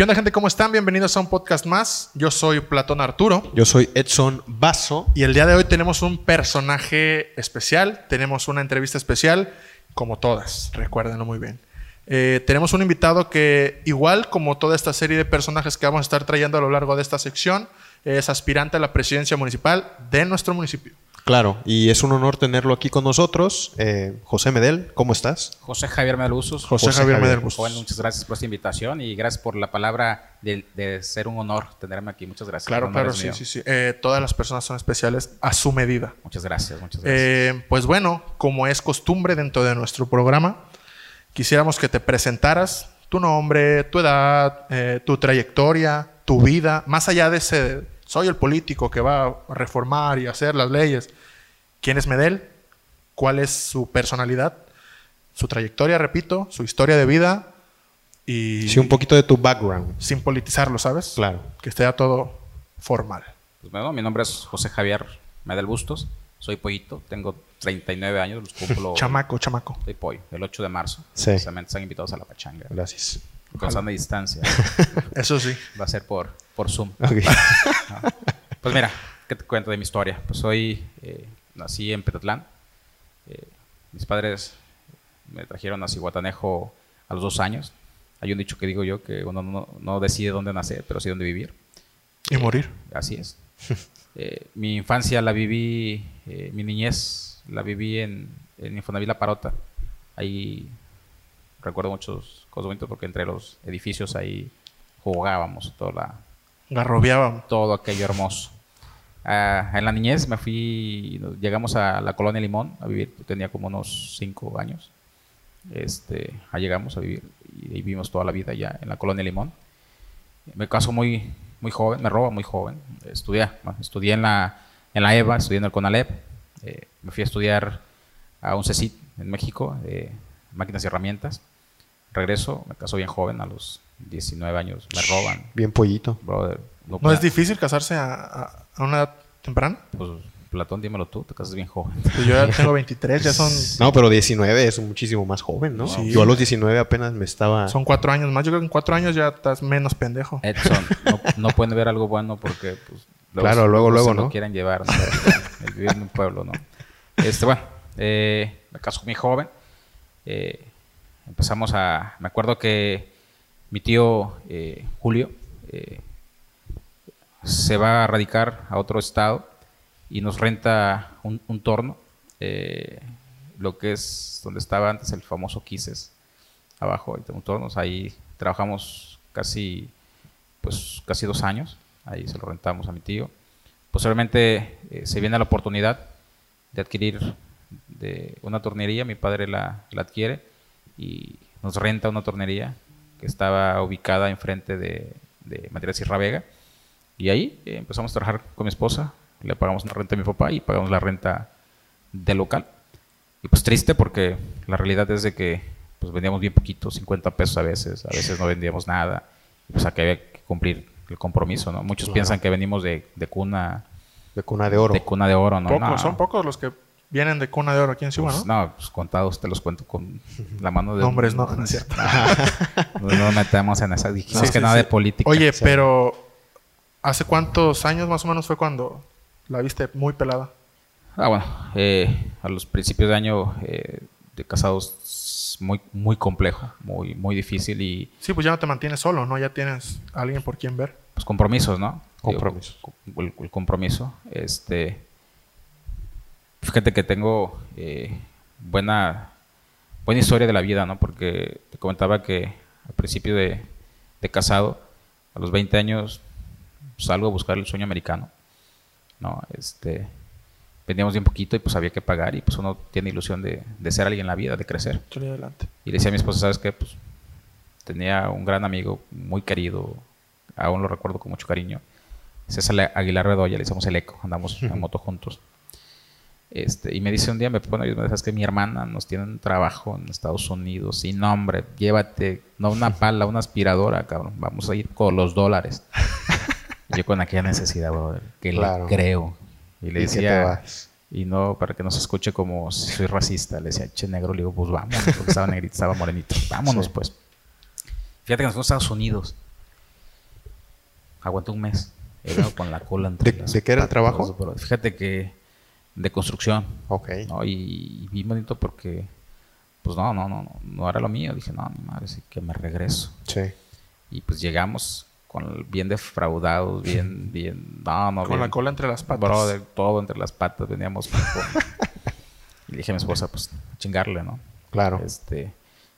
¿Qué onda gente? ¿Cómo están? Bienvenidos a un podcast más. Yo soy Platón Arturo. Yo soy Edson Basso. Y el día de hoy tenemos un personaje especial. Tenemos una entrevista especial, como todas, recuérdenlo muy bien. Eh, tenemos un invitado que, igual como toda esta serie de personajes que vamos a estar trayendo a lo largo de esta sección, es aspirante a la presidencia municipal de nuestro municipio. Claro, y es un honor tenerlo aquí con nosotros. Eh, José Medel, ¿cómo estás? José Javier Medel Usos. José, Javier, Medel Usos. Joven, muchas gracias por esta invitación y gracias por la palabra de, ser un honor tenerme aquí. Muchas gracias. Claro, claro, sí, sí, sí, eh, todas las personas son especiales a su medida. Muchas gracias, muchas gracias. Eh, pues bueno, como es costumbre dentro de nuestro programa, quisiéramos que te presentaras tu nombre, tu edad, tu trayectoria, tu vida, más allá de ese soy el político que va a reformar y hacer las leyes. ¿Quién es Medel? ¿Cuál es su personalidad? Su trayectoria, repito, su historia de vida y... Sí, un poquito de tu background. Sin politizarlo, ¿sabes? Claro. Que esté todo formal. Pues bueno, mi nombre es José Javier Medel Bustos. Soy pollito, tengo 39 años, los cumplo... chamaco, chamaco. Soy pollo, el 8 de marzo. Sí. Precisamente están invitados a la pachanga. Gracias. Con sana distancia. Eso sí. Va a ser por por Zoom. Pues mira, ¿qué te cuento de mi historia? Pues soy, eh, nací en Petatlán. Eh, mis padres me trajeron a Cihuatanejo a los dos años. Hay un dicho que digo yo que uno no, decide dónde nacer, pero sí dónde vivir. Y morir. Eh, así es. mi infancia la viví, mi niñez la viví en, en Infonavit La Parota. Ahí recuerdo muchos cosas bonitas porque entre los edificios ahí jugábamos toda la, Garrobeábamos. Todo aquello hermoso. Ah, en la niñez me fui, llegamos a la colonia Limón a vivir, tenía como unos cinco años. Este, ahí llegamos a vivir y vivimos toda la vida ya en la colonia Limón. Me caso muy, muy joven, me roba muy joven. Estudié, estudié en la, en la EVA, estudié en el CONALEP. Eh, me fui a estudiar a un CECIT en México, de máquinas y herramientas. Regreso, me caso bien joven, a los 19 años, me roban. Bien pollito. Brother. ¿No, es difícil casarse a, una edad temprana? Pues, Platón, dímelo tú, te casas bien joven. Pues yo ya tengo 23, ya son... No, pero 19 es muchísimo más joven, ¿no? Yo a los 19 apenas me estaba... Son cuatro años más. Yo creo que en cuatro años ya estás menos pendejo. Edson, no, pueden ver algo bueno porque... Pues, claro, luego, luego, ¿no? quieren llevar, el vivir en un pueblo, ¿no? Este, bueno, eh, me caso muy joven. Eh, empezamos a... Me acuerdo que mi tío eh, Julio eh, se va a radicar a otro estado y nos renta un, torno, eh, lo que es donde estaba antes el famoso Quises, abajo, un torno, ahí trabajamos casi, pues, casi dos años, ahí se lo rentamos a mi tío. Posteriormente se viene la oportunidad de adquirir de una tornería, mi padre la adquiere y nos renta una tornería que estaba ubicada enfrente de, de Material Sierra Vega. Y ahí eh, empezamos a trabajar con mi esposa, le pagamos la renta a mi papá y pagamos la renta del local. Y pues triste porque la realidad es de que pues vendíamos bien poquito, 50 pesos a veces, a veces no vendíamos nada. Pues que había que cumplir el compromiso, ¿no? Muchos piensan que venimos de, de, cuna... De cuna de oro. De cuna de oro, ¿no? Pocos, son pocos los que vienen de cuna de oro aquí en Ciudad, pues, ¿no? No, pues contados te los cuento con la mano de... Nombres, no, no es cierto. no nos metemos en esa, dijimos que nada de política. Oye, pero ¿hace cuántos años más o menos fue cuando la viste muy pelada? Ah, bueno, eh, a los principios de año eh, de casados muy, muy complejo, muy, muy difícil y... Sí, pues ya no te mantienes solo, ¿no? Ya tienes alguien por quien ver. Pues compromisos, ¿no? Compromisos. el compromiso, este Fíjate que tengo eh, buena, buena historia de la vida, ¿no? Porque te comentaba que al principio de, casado, a los 20 años, salgo a buscar el sueño americano, ¿no? Este, vendíamos bien poquito y pues había que pagar y pues uno tiene ilusión de, ser alguien en la vida, de crecer. Adelante. Y le decía a mi esposa, ¿sabes qué? Pues tenía un gran amigo, muy querido, aún lo recuerdo con mucho cariño. César Aguilar Redoya, le decíamos el eco, andamos en moto juntos. Este, y me dice un día, me pone, sabes que mi hermana nos tiene un trabajo en Estados Unidos y no, hombre, llévate, no una pala, una aspiradora, cabrón, vamos a ir con los dólares. yo con aquella necesidad, que le creo. Y le decía, y no, para que no se escuche como si soy racista, le decía, che negro, le digo, pues vamos, porque estaba negrito, estaba morenito, vámonos pues. Fíjate que nos fuimos a Estados Unidos aguanté un mes. Era con la cola entre ¿De- las de qué era el trabajo? Fíjate que de construcción. Ok. ¿no? Y, y bien bonito porque, pues no, no, no, no, no era lo mío. Dije, no, mi madre, sí que me regreso. Sí. Y pues llegamos con el- bien defraudados, bien, bien, no, no, Con bien- la cola entre las patas. Brother, todo entre las patas, veníamos. con- y dije a mi esposa, pues, chingarle, ¿no? Claro. Este,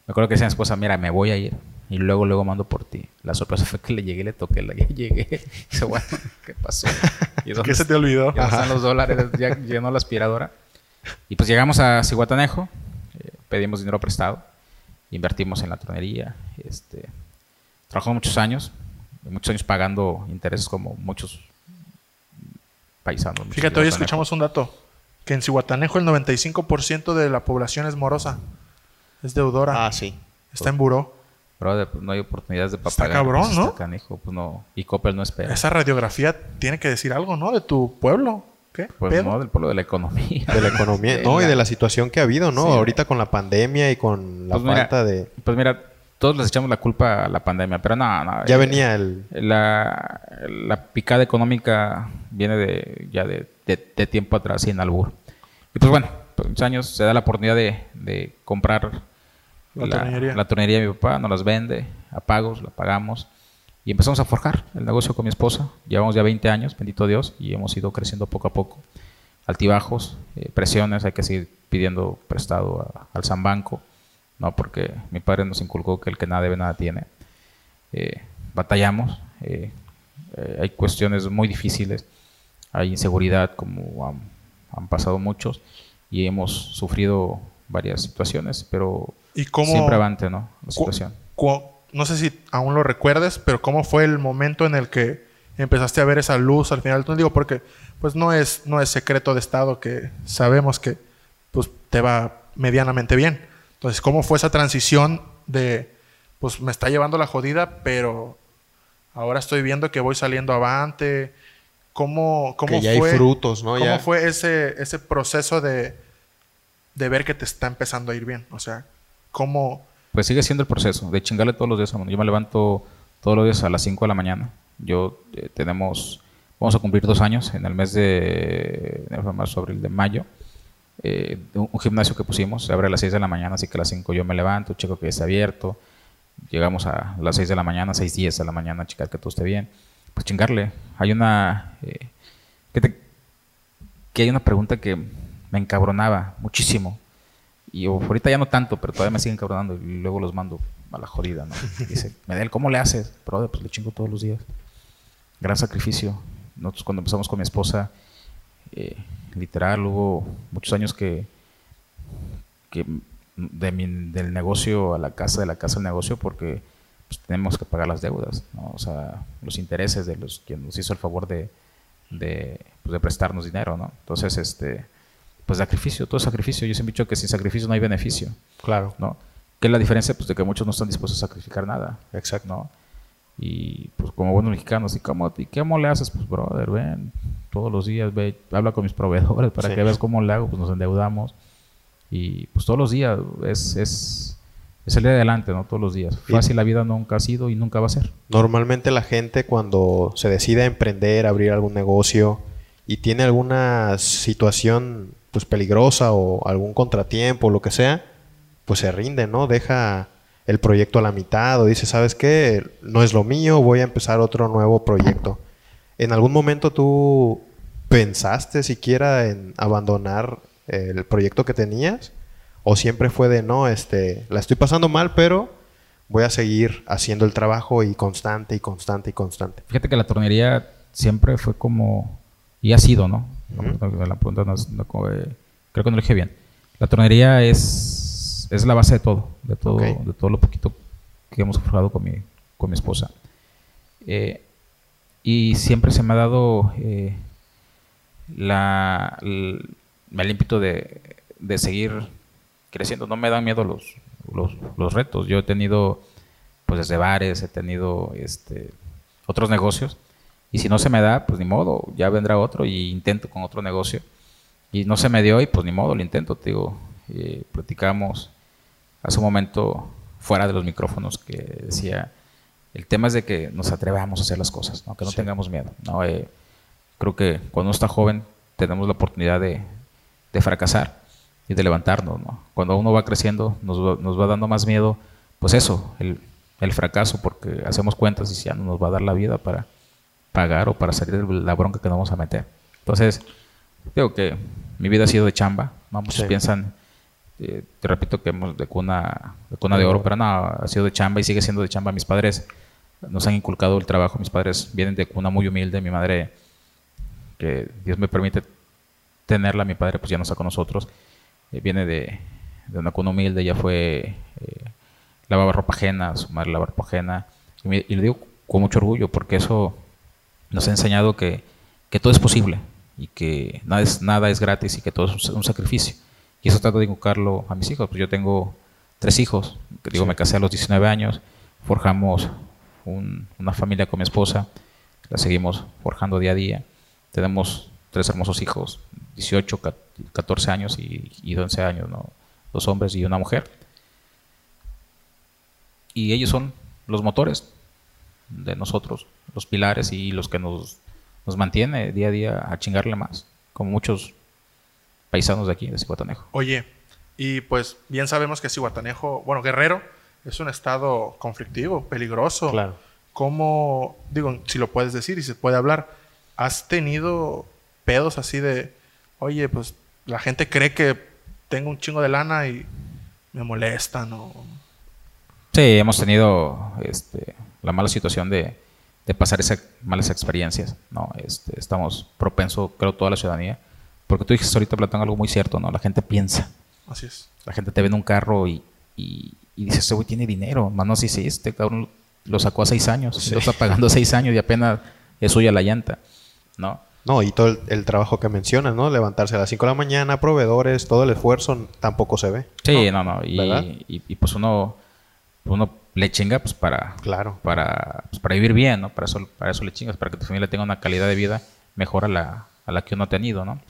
me acuerdo que decía a mi esposa, mira, me voy a ir. Y luego, luego mando por ti. La sorpresa fue que le llegué, le toqué, le llegué. Y dice, bueno, ¿qué pasó? ¿Y dónde ¿Qué se te olvidó? ya están los dólares, ya llenó la aspiradora. Y pues llegamos a Cihuatanejo, eh, pedimos dinero prestado, invertimos en la tronería, este, trabajamos muchos años, muchos años pagando intereses como muchos paisanos. muchos Fíjate, hoy escuchamos un dato. Que en Cihuatanejo el 95% de la población es morosa. Es deudora. Ah, sí. Está en buró. Brother, pues no hay oportunidades de para Está cabrón, pues, ¿no? está canijo, pues no. Y Coppel no espera. Esa radiografía tiene que decir algo, ¿no? De tu pueblo. ¿Qué? Pues no, del pueblo de la economía. De la economía, no, y de la situación que ha habido, ¿no? Sí. Ahorita con la pandemia y con la Pues mira, falta de... Pues mira, todos les echamos la culpa a la pandemia, pero no, no. Ya eh, venía el... La, la picada económica viene de ya de, de- de tiempo atrás sin albur. Y pues bueno, por muchos años se da la oportunidad de, de comprar La la, tornillería. la tornería de mi papá, nos las vende a pagos, la pagamos y empezamos a forjar el negocio con mi esposa. Llevamos ya 20 años, bendito Dios, y hemos ido creciendo poco a poco. Altibajos, eh, presiones, hay que seguir pidiendo prestado a- al San Banco, ¿no? porque mi padre nos inculcó que el que nada debe, nada tiene eh, batallamos, eh, eh, hay cuestiones muy difíciles, hay inseguridad como han, han pasado muchos y hemos sufrido varias situaciones, pero ¿Y cómo, siempre avante, ¿no? La situación. cu- no sé si aún lo recuerdes, pero ¿cómo fue el momento en el que empezaste a ver esa luz al final? Te digo, porque pues no es, no es secreto de Estado que sabemos que pues te va medianamente bien. Entonces, ¿cómo fue esa transición de pues me está llevando la jodida, pero ahora estoy viendo que voy saliendo avante? ¿Cómo, cómo Que ya hay fue, frutos, ¿no? ¿Cómo Ya- fue ese, ese proceso de, de ver que te está empezando a ir bien? O sea, ¿cómo, Pues sigue siendo el proceso de chingarle todos los días. Yo me levanto todos los días a las 5 de la mañana. Yo eh, tenemos, vamos a cumplir dos años en el mes de, de marzo, abril, de mayo. Eh, un, un gimnasio que pusimos se abre a las 6 de la mañana, así que a las 5 yo me levanto, checo que esté abierto. Llegamos a las 6 de la mañana, 6, 10 de la mañana, checar que todo esté bien. Pues chingarle. Hay una. eh, que, te- que hay una pregunta que me encabronaba muchísimo. Y ahorita ya no tanto, pero todavía me siguen cabronando y luego los mando a la jodida, ¿no? Dice, Medel, ¿cómo le haces? Brother, pues le chingo todos los días. Gran sacrificio. Nosotros cuando empezamos con mi esposa, eh, literal, hubo muchos años que, que de mi- del negocio a la casa, de la casa al negocio, porque pues, tenemos que pagar las deudas, ¿no? O sea, los intereses de los quien nos hizo el favor de, de, pues, de prestarnos dinero, ¿no? Entonces, este, pues sacrificio, todo sacrificio. Yo siempre he dicho que sin sacrificio no hay beneficio, Claro. ¿no? ¿Qué es la diferencia? Pues de que muchos no están dispuestos a sacrificar nada, Exacto. ¿no? Y pues como buenos mexicanos, ¿y cómo, y cómo le haces? Pues brother, ven, todos los días, ve, habla con mis proveedores para Sí. que veas cómo le hago, pues nos endeudamos. Y pues todos los días es, es, es salir adelante, ¿no? Todos los días. Y- Fácil la vida nunca ha sido y nunca va a ser. Normalmente la gente cuando se decide a emprender, abrir algún negocio y tiene alguna situación pues peligrosa o algún contratiempo o lo que sea, pues se rinde, ¿no? Deja el proyecto a la mitad o dice, ¿sabes qué? No es lo mío, voy a empezar otro nuevo proyecto. ¿En algún momento tú pensaste siquiera en abandonar el proyecto que tenías? ¿O siempre fue de, no, este, la estoy pasando mal, pero voy a seguir haciendo el trabajo y constante y constante y constante? Fíjate que la tornería siempre fue como, y ha sido, ¿no? La pregunta no no creo que no lo dije bien. La tornería es, es la base de todo, de todo, de todo lo poquito que hemos forjado con mi, con mi esposa. Eh, y siempre se me ha dado eh, la, el ímpetu de, de seguir creciendo. No me dan miedo los, los, los retos. Yo he tenido, pues desde bares, he tenido este, otros negocios. Y si no se me da, pues ni modo, ya vendrá otro y intento con otro negocio. Y no se me dio y pues ni modo, lo intento, te digo. Eh, platicamos hace un momento fuera de los micrófonos que decía el tema es de que nos atrevamos a hacer las cosas, ¿no? que no tengamos miedo. ¿no? Eh, creo que cuando uno está joven tenemos la oportunidad de, de fracasar y de levantarnos. ¿no? Cuando uno va creciendo nos va, nos va dando más miedo, pues eso, el, el, fracaso, porque hacemos cuentas y ya no nos va a dar la vida para pagar o para salir de la bronca que nos vamos a meter. Entonces, digo que mi vida ha sido de chamba, muchos piensan, eh, te repito que hemos de cuna, de cuna de oro, pero no, ha sido de chamba y sigue siendo de chamba. Mis padres nos han inculcado el trabajo, mis padres vienen de cuna muy humilde, mi madre, que Dios me permite tenerla, mi padre pues ya no está con nosotros, eh, viene de, de, una cuna humilde, ya fue, eh, lavaba ropa ajena, su madre lavaba ropa ajena, y, y, lo digo con mucho orgullo, porque eso nos ha enseñado que, que todo es posible y que nada es, nada es gratis y que todo es un sacrificio. Y eso trato de inculcarlo a mis hijos. Pues yo tengo tres hijos, que digo, sí. me casé a los 19 años, forjamos un, una familia con mi esposa, la seguimos forjando día a día. Tenemos tres hermosos hijos, 18, 14 años y, y 11 años, ¿no? dos hombres y una mujer. Y ellos son los motores de nosotros, los pilares y los que nos, nos mantiene día a día a chingarle más, como muchos paisanos de aquí, de Cihuatanejo. Oye, y pues bien sabemos que Cihuatanejo, bueno, Guerrero, es un estado conflictivo, peligroso. Claro. ¿Cómo, digo, si lo puedes decir y se puede hablar, has tenido pedos así de, oye, pues la gente cree que tengo un chingo de lana y me molestan o... Sí, hemos tenido este, la mala situación de, de pasar esas malas experiencias, ¿no? Este, estamos propenso, creo, toda la ciudadanía, porque tú dijiste ahorita, Platón, algo muy cierto, ¿no? La gente piensa. Así es. La gente te ve en un carro y, y, y dice, ese güey tiene dinero, mano, sí, sí, este cabrón lo sacó a seis años, sí. lo está pagando seis años y apenas es suya la llanta, ¿no? No, y todo el, el, trabajo que mencionas, ¿no? Levantarse a las 5 de la mañana, proveedores, todo el esfuerzo tampoco se ve. Sí, no, no. no. Y, y, y, pues uno, uno le chinga pues para, claro. para, pues, para vivir bien, ¿no? Para eso, para eso le chingas, para que tu familia tenga una calidad de vida mejor a la, a la que uno ha tenido, ¿no?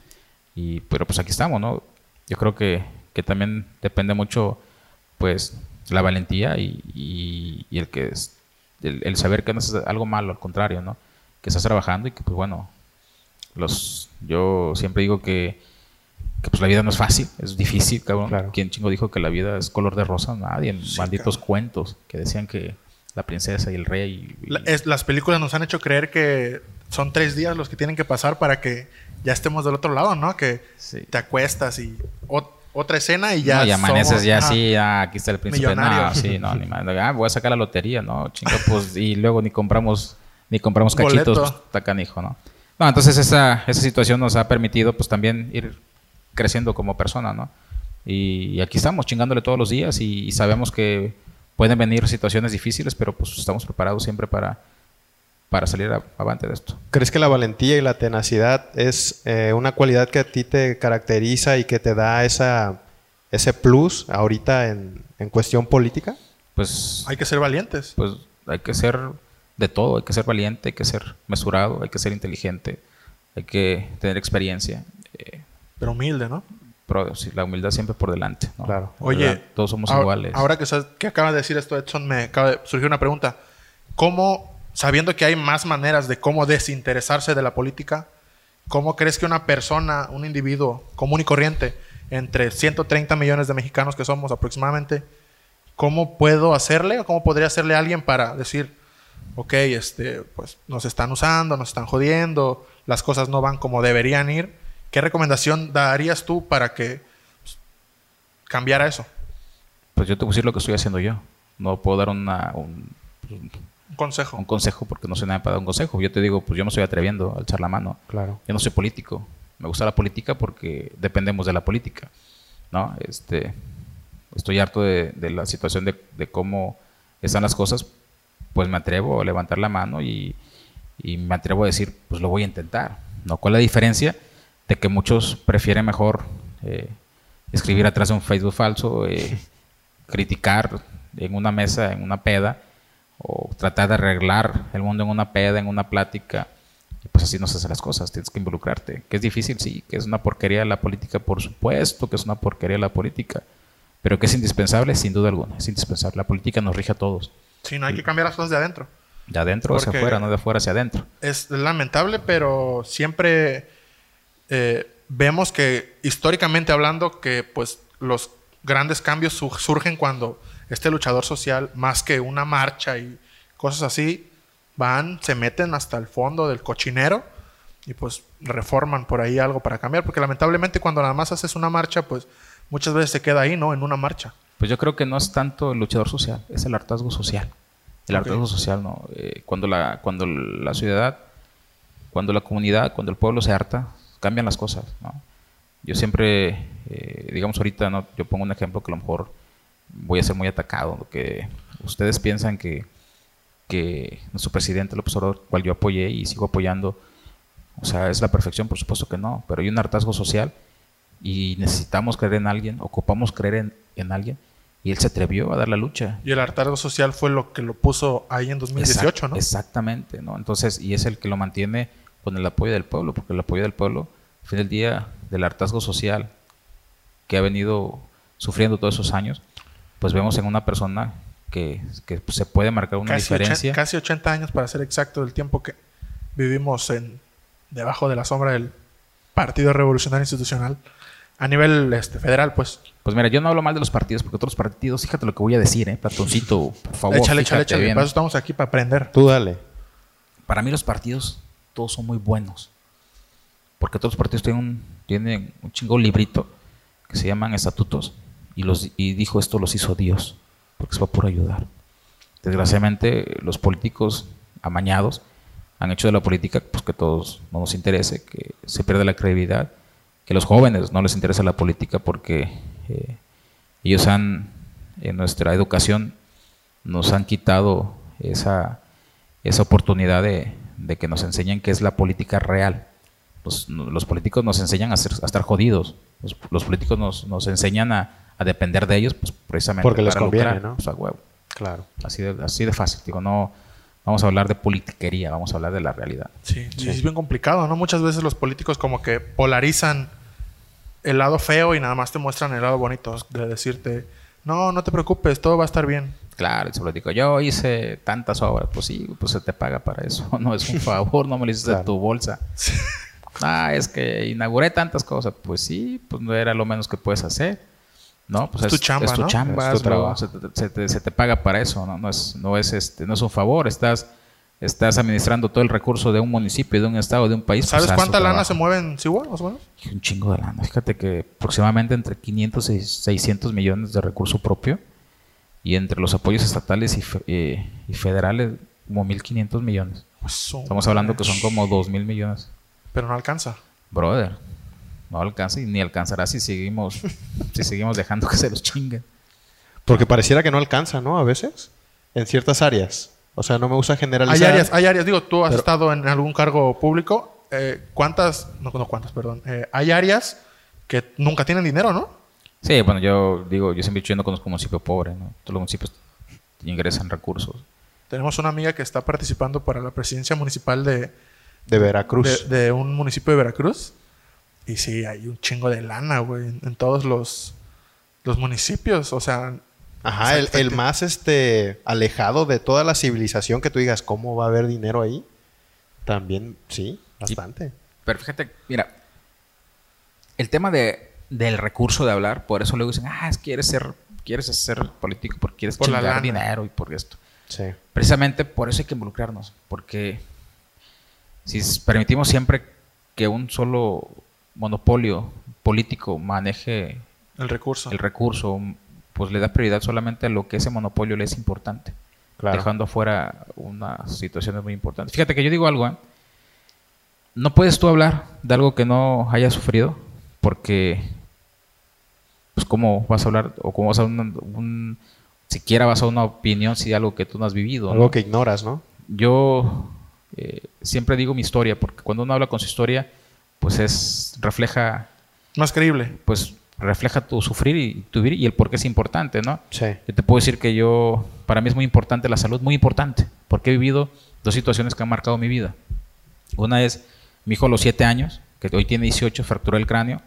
Y, pero pues aquí estamos, ¿no? Yo creo que, que también depende mucho, pues, la valentía y, y, y el que es, el, el, saber que no es algo malo, al contrario, ¿no? Que estás trabajando y que, pues bueno, los, yo siempre digo que, que pues la vida no es fácil, es difícil, cabrón. Claro. ¿Quién chingo dijo que la vida es color de rosa? Nadie, en Sí, malditos cabrón. cuentos que decían que la princesa y el rey. y- La- es- las películas nos han hecho creer que son tres días los que tienen que pasar para que ya estemos del otro lado, ¿no? Que Sí. te acuestas y ot- otra escena y ya. no, y amaneces somos, ya así, ah, aquí está el príncipe. No, sí, no, ni madre. Ah, voy a sacar la lotería, no, chinga, pues, y luego ni compramos, ni compramos cachitos, Boleto. pues, está canijo, ¿no? No, entonces esa, esa situación nos ha permitido, pues, también ir creciendo como persona, ¿no? Y, y aquí estamos chingándole todos los días y, y sabemos que pueden venir situaciones difíciles, pero pues estamos preparados siempre para, para salir a- avante de esto. ¿Crees que la valentía y la tenacidad es eh, una cualidad que a ti te caracteriza y que te da esa, ese plus ahorita en, en cuestión política? Pues Hay que ser valientes. pues hay que ser de todo, hay que ser valiente, hay que ser mesurado, hay que ser inteligente, hay que tener experiencia. eh, Pero humilde, ¿no? pero sí, la humildad siempre por delante. ¿no? Claro. La Oye, verdad, todos somos ahora, iguales. Ahora que, sabes- que acabas de decir esto, Edson, me acaba de surgir una pregunta. ¿Cómo, sabiendo que hay más maneras de cómo desinteresarse de la política, cómo crees que una persona, un individuo común y corriente, entre 130 millones de mexicanos que somos aproximadamente, cómo puedo hacerle o cómo podría hacerle a alguien para decir, ok, este, pues nos están usando, nos están jodiendo, las cosas no van como deberían ir? ¿Qué recomendación darías tú para que pues, cambiara eso? Pues yo te voy a decir lo que estoy haciendo yo. No puedo dar una, un, Un consejo. un consejo porque no soy nada para dar un consejo. Yo te digo, pues yo me estoy atreviendo a alzar la mano. Claro. Yo no soy político. Me gusta la política porque dependemos de la política. ¿no? Este, estoy harto de, de la situación de, de cómo están las cosas. Pues me atrevo a levantar la mano y, y me atrevo a decir, pues lo voy a intentar. ¿no? ¿Cuál es la diferencia? De que muchos prefieren mejor eh, escribir atrás de un Facebook falso, eh, criticar en una mesa, en una peda, o tratar de arreglar el mundo en una peda, en una plática. Y pues así no se hacen las cosas, tienes que involucrarte. Que es difícil, sí, que es una porquería la política, por supuesto que es una porquería la política, pero que es indispensable, sin duda alguna, es indispensable. La política nos rige a todos. Sí, no hay que cambiar las cosas de adentro. De adentro hacia Porque- afuera, no de afuera hacia adentro. Es lamentable, pero siempre eh, vemos que históricamente hablando que pues los grandes cambios su- surgen cuando este luchador social, más que una marcha y cosas así, van, se meten hasta el fondo del cochinero y pues reforman por ahí algo para cambiar, porque lamentablemente cuando nada más haces una marcha, pues muchas veces se queda ahí, ¿no? En una marcha. Pues yo creo que no es tanto el luchador social, es el hartazgo social. El Ok. hartazgo social, ¿no? Eh, cuando, la, cuando la ciudad, cuando la comunidad, cuando el pueblo se harta, cambian las cosas, ¿no? Yo siempre, eh, digamos ahorita, ¿no? yo pongo un ejemplo que a lo mejor voy a ser muy atacado, que ustedes piensan que, que nuestro presidente López Obrador, cual yo apoyé y sigo apoyando, o sea, es la perfección, por supuesto que no, pero hay un hartazgo social y necesitamos creer en alguien, ocupamos creer en, en alguien, y él se atrevió a dar la lucha. Y el hartazgo social fue lo que lo puso ahí en 2018, Exact- ¿no? Exactamente, ¿no? Entonces, y es el que lo mantiene con el apoyo del pueblo, porque el apoyo del pueblo, al fin del día, del hartazgo social que ha venido sufriendo todos esos años, pues vemos en una persona que, que se puede marcar una casi, diferencia. 80, casi 80 años para ser exacto del tiempo que vivimos en debajo de la sombra del Partido Revolucionario Institucional a nivel este, federal, pues. Pues mira, yo no hablo mal de los partidos, porque otros partidos, fíjate lo que voy a decir, ¿eh? Platoncito, por favor. échale, échale, échale. bien. Para eso estamos aquí para aprender. Tú dale. Para mí los partidos todos son muy buenos. Porque todos los partidos tienen un, tienen un chingo librito que se llaman estatutos. Y, los, y dijo esto los hizo Dios. Porque se va por ayudar. Desgraciadamente los políticos amañados han hecho de la política pues que todos no nos interese, que se pierde la credibilidad, que los jóvenes no les interesa la política porque eh, ellos han, en nuestra educación, nos han quitado esa, esa oportunidad de, de que nos enseñen qué es la política real. Los, los políticos nos enseñan a, ser- a estar jodidos. Los, los políticos nos, nos enseñan a, a depender de ellos, pues precisamente Porque les para conviene, lucrar. ¿no? Pues, a huevo. Claro. Así de, así de fácil. Digo, no vamos a hablar de politiquería, vamos a hablar de la realidad. Sí, y es bien complicado, ¿no? Muchas veces los políticos como que polarizan el lado feo y nada más te muestran el lado bonito de decirte, no, no te preocupes, todo va a estar bien. Claro, y se lo digo, yo hice tantas obras, pues sí, pues se te paga para eso. No es un favor, no me lo hiciste de tu bolsa. Ah, es que inauguré tantas cosas. Pues sí, pues no era lo menos que puedes hacer. No, pues Es tu chamba, es tu ¿no? chamba, Es tu trabajo. Se, te, se te- se te paga para eso, ¿no? No es, no es este, no es un favor, estás, estás administrando todo el recurso de un municipio, de un estado, de un país. ¿Sabes pues, cuánta lana trabajo. se mueve en Chihuahua, más o menos? Un chingo de lana. Fíjate que aproximadamente entre 500 y 600 millones de recurso propio y entre los apoyos estatales y, fe- eh, y federales como 1.500 millones. Pues, Estamos hablando que son como 2.000 millones. Pero no alcanza. Brother, no alcanza y ni alcanzará si seguimos, si seguimos dejando que se los chinguen. Porque pareciera que no alcanza, ¿no? A veces. En ciertas áreas. O sea, no me gusta generalizar. Hay áreas, hay áreas, digo, tú has Pero- estado en algún cargo público. eh, ¿Cuántas? No, no cuántas, perdón. Eh, hay áreas que nunca tienen dinero, ¿no? Sí, bueno, yo digo, yo siempre he dicho, yo no conozco un municipio pobre, ¿no? Todos los municipios ingresan recursos. Tenemos una amiga que está participando para la presidencia municipal de, De Veracruz. de, de un municipio de Veracruz. Y sí, hay un chingo de lana, güey, en, en todos los, los municipios. O sea, Ajá, el, el más este alejado de toda la civilización que tú digas, ¿cómo va a haber dinero ahí? También, sí, bastante. Pero fíjate, mira, el tema de, del recurso de hablar, por eso luego dicen, ah, es que quieres ser, quieres ser político porque quieres Por la dinero y por esto. Sí. Precisamente por eso hay que involucrarnos, porque si permitimos siempre que un solo monopolio político maneje el recurso. el recurso, pues le da prioridad solamente a lo que ese monopolio le es importante, Claro. dejando afuera unas situaciones muy importantes. Fíjate que yo digo algo, ¿eh? no puedes tú hablar de algo que no hayas sufrido, porque, pues, ¿cómo vas a hablar o cómo vas a un, un- siquiera vas a una opinión si de algo que tú no has vivido? Algo ¿no? que ignoras, ¿no? yo eh, siempre digo mi historia, porque cuando uno habla con su historia, pues es refleja, Más creíble. pues refleja tu sufrir y tu vivir y el por qué es importante, ¿no? Sí. Yo te puedo decir que yo, para mí es muy importante la salud, muy importante, porque he vivido dos situaciones que han marcado mi vida. Una es mi hijo a los 7 años, que hoy tiene 18, fracturó el cráneo.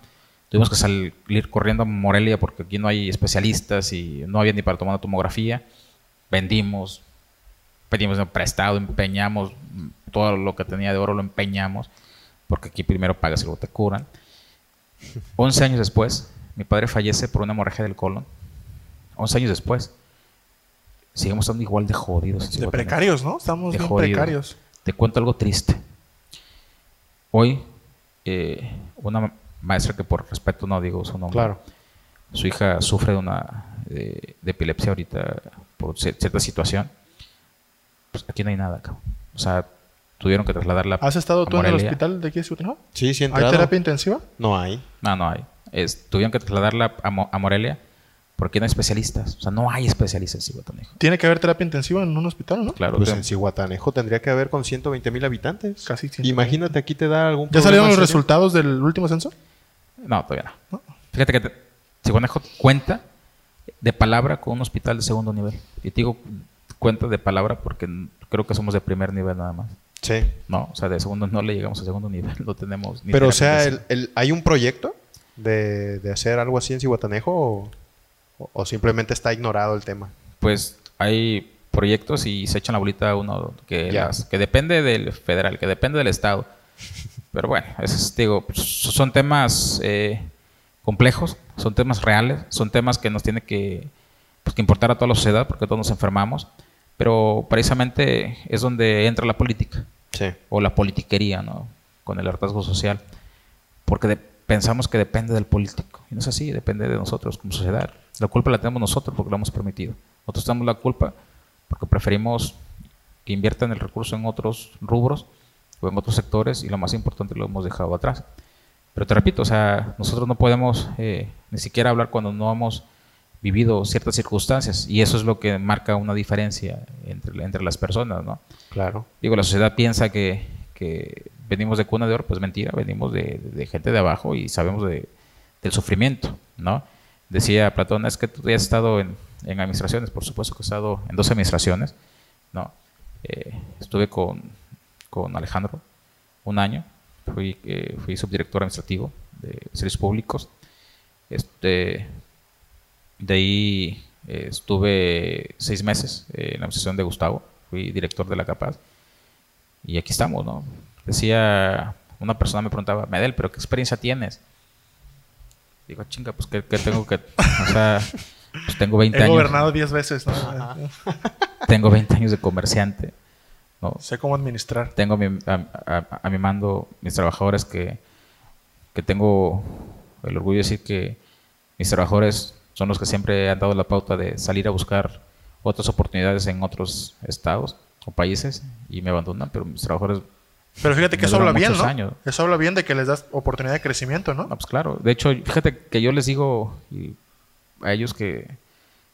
Tuvimos que salir corriendo a Morelia porque aquí no hay especialistas y no había ni para tomar una tomografía. Vendimos, pedimos prestado, empeñamos todo lo que tenía de oro, lo empeñamos, porque aquí primero pagas y luego te curan. 11 años después, mi padre fallece por una hemorragia del colon. 11 años después. Seguimos estando igual de jodidos. De precarios, ¿no? Estamos De bien precarios. Te cuento algo triste. Hoy, eh, una maestra que por respeto no digo su nombre. Claro. Su hija sufre de una de, de epilepsia ahorita por cier- cierta situación. Pues aquí no hay nada, cabrón. O sea, tuvieron que trasladarla. ¿Has estado a tú en el hospital de aquí de Cihuatanejo? Sí, sí, he ¿Hay terapia intensiva? No hay. No, no hay. Es- tuvieron que trasladarla a, Mo- a Morelia porque no hay especialistas. O sea, no hay especialistas en Cihuatanejo. Tiene que haber terapia intensiva en un hospital, ¿no? Claro. Pues en Cihuatanejo tendría que haber con 120 mil habitantes. Casi 120. Imagínate, aquí te da algún ¿Ya salieron los serio. resultados del último censo? No, todavía no. Fíjate que Cihuatanejo cuenta de palabra con un hospital de segundo nivel. Y te digo cuenta de palabra porque creo que somos de primer nivel nada más. Sí. No, o sea, de segundo no le llegamos a segundo nivel, no tenemos ni Pero, o sea, el- ¿hay un proyecto de, de hacer algo así en Cihuatanejo o, o simplemente está ignorado el tema? pues hay proyectos y se echan la bolita a uno que, las- que depende del federal, que depende del estado. Pero bueno, es, digo, pues, son temas eh, complejos, son temas reales, son temas que nos tiene que, pues, que importar a toda la sociedad porque todos nos enfermamos. Pero precisamente es donde entra la política Sí. o la politiquería, ¿no? Con el hartazgo social. Porque de- pensamos que depende del político. Y no es así, depende de nosotros como sociedad. La culpa la tenemos nosotros porque lo hemos permitido. Nosotros tenemos la culpa porque preferimos que inviertan el recurso en otros rubros o en otros sectores y lo más importante lo hemos dejado atrás. Pero te repito, o sea, nosotros no podemos eh, ni siquiera hablar cuando no hemos vivido ciertas circunstancias y eso es lo que marca una diferencia entre, entre las personas, ¿no? Claro. Digo, la sociedad piensa que, que venimos de cuna de oro, pues mentira, venimos de, gente de abajo y sabemos de, del sufrimiento, ¿no? Decía Platón, es que tú ya has estado en, administraciones, por supuesto que he estado en dos administraciones, ¿no? Eh, estuve con, Alejandro un año, fui, eh, fui subdirector administrativo de servicios públicos, este, de ahí eh, estuve seis meses en la administración de Gustavo, fui director de la Capaz. Y aquí estamos, ¿no? Decía, una persona me preguntaba, Medel, ¿pero qué experiencia tienes? Digo, chinga, pues ¿qué, qué tengo que...? O sea, pues tengo 20 He años. gobernado 10 veces, ¿no? Tengo 20 años de comerciante. ¿no? Sé cómo administrar. tengo a mi, a, a- a mi mando mis trabajadores que, que tengo el orgullo de decir que mis trabajadores son los que siempre han dado la pauta de salir a buscar otras oportunidades en otros estados o países y me abandonan, pero mis trabajadores, Pero fíjate que eso habla bien, ¿no? años. Eso habla bien de que les das oportunidad de crecimiento, ¿no? pues claro, de hecho, fíjate que yo les digo a ellos que,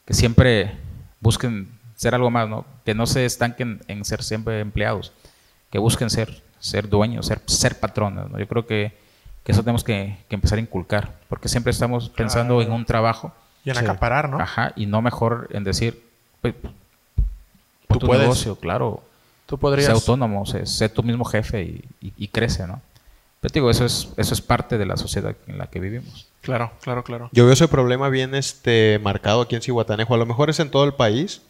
que siempre busquen ser algo más, ¿no? Que no se estanquen en ser siempre empleados, que busquen ser, ser dueños, ser, ser patrones, ¿no? Yo creo que, que eso tenemos que, que empezar a inculcar, porque siempre estamos pensando Claro. en un trabajo, Y en Sí. acaparar, ¿no? ajá, y no mejor en decir, pues, Tú tu puedes. negocio, claro, Tú sé podrías. autónomo, sé, sé tú mismo jefe y, y- y crece, ¿no? Pero te digo, eso es, eso es parte de la sociedad en la que vivimos. Claro, claro, claro. Yo veo ese problema bien este, marcado aquí en Cihuatanejo. A lo mejor es en todo el país,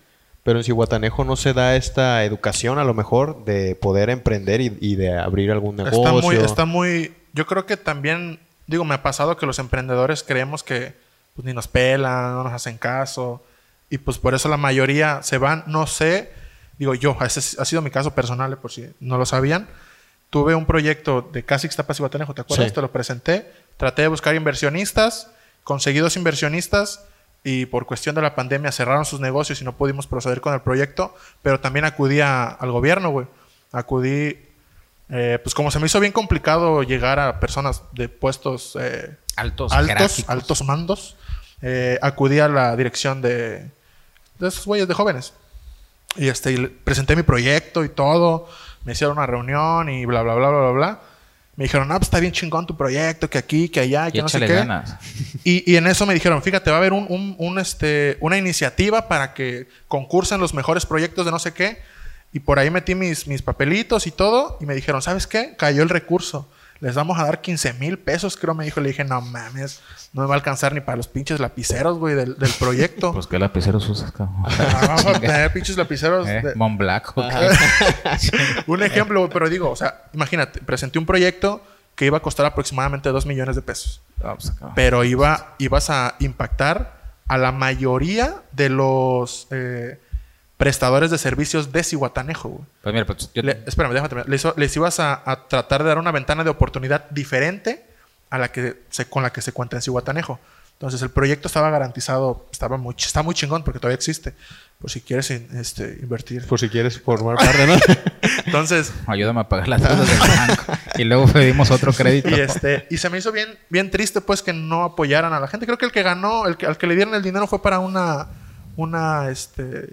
pero en Cihuatanejo no se da esta educación, a lo mejor, de poder emprender y, y de abrir algún negocio. Está muy, está muy. Yo creo que también, digo, me ha pasado que los emprendedores creemos que pues, ni nos pelan, no nos hacen caso. Y pues por eso la mayoría se van. No sé, digo yo, ese es- ha sido mi caso personal, eh, por si no lo sabían. Tuve un proyecto de Casi Ixtapas y Guatanejo, ¿te acuerdas? Sí. Te lo presenté. Traté de buscar inversionistas, conseguí dos inversionistas y por cuestión de la pandemia cerraron sus negocios y no pudimos proceder con el proyecto. Pero también acudí a- al gobierno, güey. Acudí eh, pues como se me hizo bien complicado llegar a personas de puestos eh, Altos, altos, altos mandos, eh, acudí a la dirección de, de esos güeyes de jóvenes. Y este, y presenté mi proyecto y todo. Me hicieron una reunión y bla, bla, bla, bla, bla, bla. Me dijeron, ah, pues está bien chingón tu proyecto, que aquí, que allá, Y que no sé qué. ganas. Y, y en eso me dijeron, fíjate, va a haber un, un- un, este, una iniciativa para que concursen los mejores proyectos de no sé qué. Y por ahí metí mis, mis papelitos y todo. Y me dijeron, ¿sabes qué? Cayó el recurso. Les vamos a dar 15 mil pesos, creo me dijo. Le dije, no mames, no me va a alcanzar ni para los pinches lapiceros, güey, del, del proyecto. Pues qué lapiceros usas, cabrón. Ah, vamos a tener pinches lapiceros. ¿Eh? de- Mont Black. un ejemplo, güey, pero digo, o sea, imagínate, presenté un proyecto que iba a costar aproximadamente 2 millones de pesos. Ah, pues. Pero iba, ibas a impactar a la mayoría de los eh, prestadores de servicios de Cihuatanejo, güey. Pues mira, pues yo, Le- espérame, déjame terminar. Les, les ibas a, a tratar de dar una ventana de oportunidad diferente a la que se, con la que se cuenta en Cihuatanejo. Entonces el proyecto estaba garantizado, estaba muy, está muy chingón porque todavía existe. Por si quieres in- este, invertir. Por si quieres formar parte, ¿no? Entonces, ayúdame a pagar las deudas del banco. y luego pedimos otro crédito. y este, y se me hizo bien, bien triste pues que no apoyaran a la gente. Creo que el que ganó, el que, al que le dieron el dinero fue para una, una, este,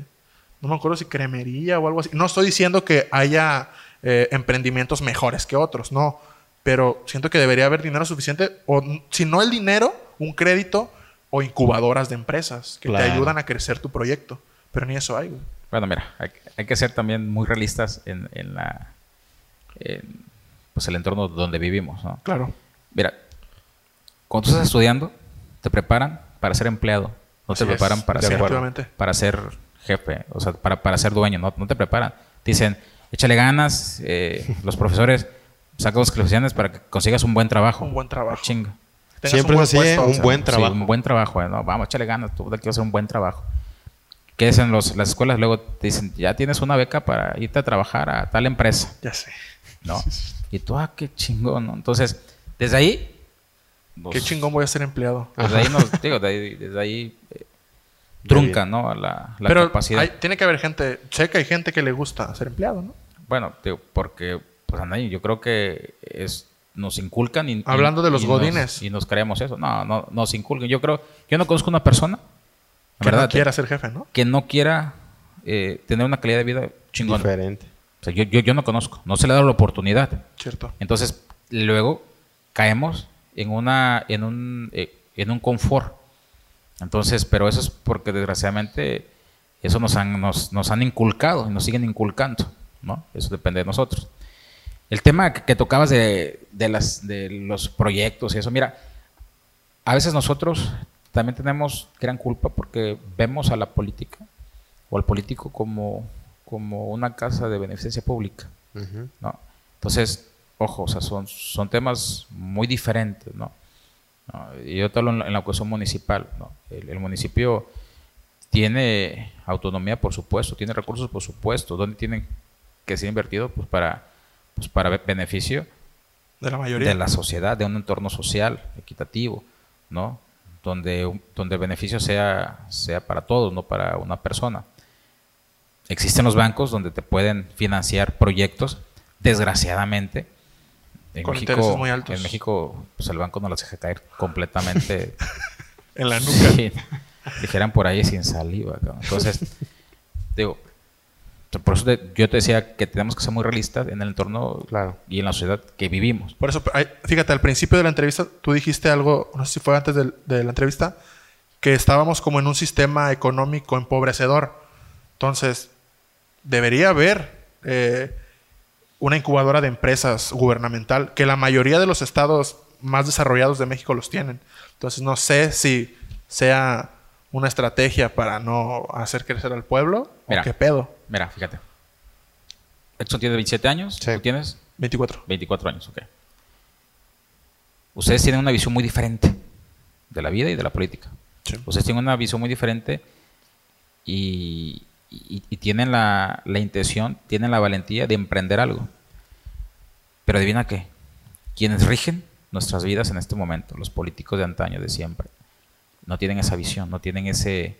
no me acuerdo si cremería o algo así. No estoy diciendo que haya eh, emprendimientos mejores que otros, no. Pero siento que debería haber dinero suficiente, o si no el dinero, un crédito o incubadoras de empresas que Claro. te ayudan a crecer tu proyecto. Pero ni eso hay, güey. Bueno, mira, hay, hay que ser también muy realistas en, en la en, pues el entorno donde vivimos, ¿no? Claro. Mira, cuando tú estás estudiando, te preparan para ser empleado, no Así te es, preparan para ser, para ser jefe, o sea, para, para ser dueño, no, no te preparan. Te dicen, échale ganas, eh, los profesores sacan las calificaciones para que consigas un buen trabajo. Un buen trabajo. Chinga. Siempre un es buen así, ¿eh? un sea, buen Sí, trabajo. un buen trabajo, ¿no? Vamos, échale ganas, tú quiero hacer un buen trabajo. ¿Qué es en los, las escuelas? Luego te dicen, ya tienes una beca para irte a trabajar a tal empresa, Ya sé. ¿no? Y tú, ah, qué chingón, ¿no? Entonces, desde ahí... nos- Qué chingón voy a ser empleado. Desde ahí nos, digo, ahí- desde ahí eh, trunca, ¿no? La, la Pero capacidad. hay- tiene que haber gente, sé que hay gente que le gusta ser empleado, ¿no? Bueno, digo, porque, pues, yo creo que es, nos inculcan y... y- Hablando de los y nos- godines. y nos creemos eso. No, no, nos inculcan. Yo creo... Yo no conozco una persona, Que verdad, no quiera ser jefe, ¿no? que no quiera eh, tener una calidad de vida chingona. Diferente. O sea, yo, yo, yo no conozco. No se le ha dado la oportunidad. Cierto. Entonces, luego caemos en una en un eh, en un confort. Entonces, pero eso es porque desgraciadamente eso nos han nos, nos han inculcado y nos siguen inculcando, ¿no? Eso depende de nosotros. El tema que, tocabas de, de las de los proyectos y eso, mira, a veces nosotros también tenemos gran culpa porque vemos a la política o al político como como una casa de beneficencia pública. ¿no? Entonces, ojo, o sea, son, son temas muy diferentes, ¿no? ¿No? Y yo te hablo en la, cuestión municipal, ¿no? El, el municipio tiene autonomía, por supuesto, tiene recursos, por supuesto, ¿dónde tienen que ser invertidos? Pues para, pues para be- beneficio De la mayoría. de la sociedad, de un entorno social equitativo, ¿no? Donde, donde el beneficio sea, sea para todos, no para una persona. Existen los bancos donde te pueden financiar proyectos, desgraciadamente. En Con México, intereses muy altos. En México, pues el banco no las deja caer completamente. En la nuca. Sí, dijeran por ahí sin saliva. cabrón. Entonces, digo, por eso te- yo te decía que tenemos que ser muy realistas en el entorno Claro. y en la sociedad que vivimos. Por eso, fíjate, al principio de la entrevista tú dijiste algo, no sé si fue antes de, la entrevista, que estábamos como en un sistema económico empobrecedor. Entonces, debería haber eh, una incubadora de empresas gubernamental, que la mayoría de los estados más desarrollados de México los tienen. Entonces, no sé si sea una estrategia para no hacer crecer al pueblo Mira. o qué pedo. Mira, fíjate. Edson tiene 27 años, Sí. tú tienes 24. 24 años, ok. Ustedes tienen una visión muy diferente de la vida y de la política. Sí. Ustedes tienen una visión muy diferente y, y- y tienen la, la intención, tienen la valentía de emprender algo. Pero adivina qué, quienes rigen nuestras vidas en este momento, los políticos de antaño, de siempre, no tienen esa visión, no tienen ese,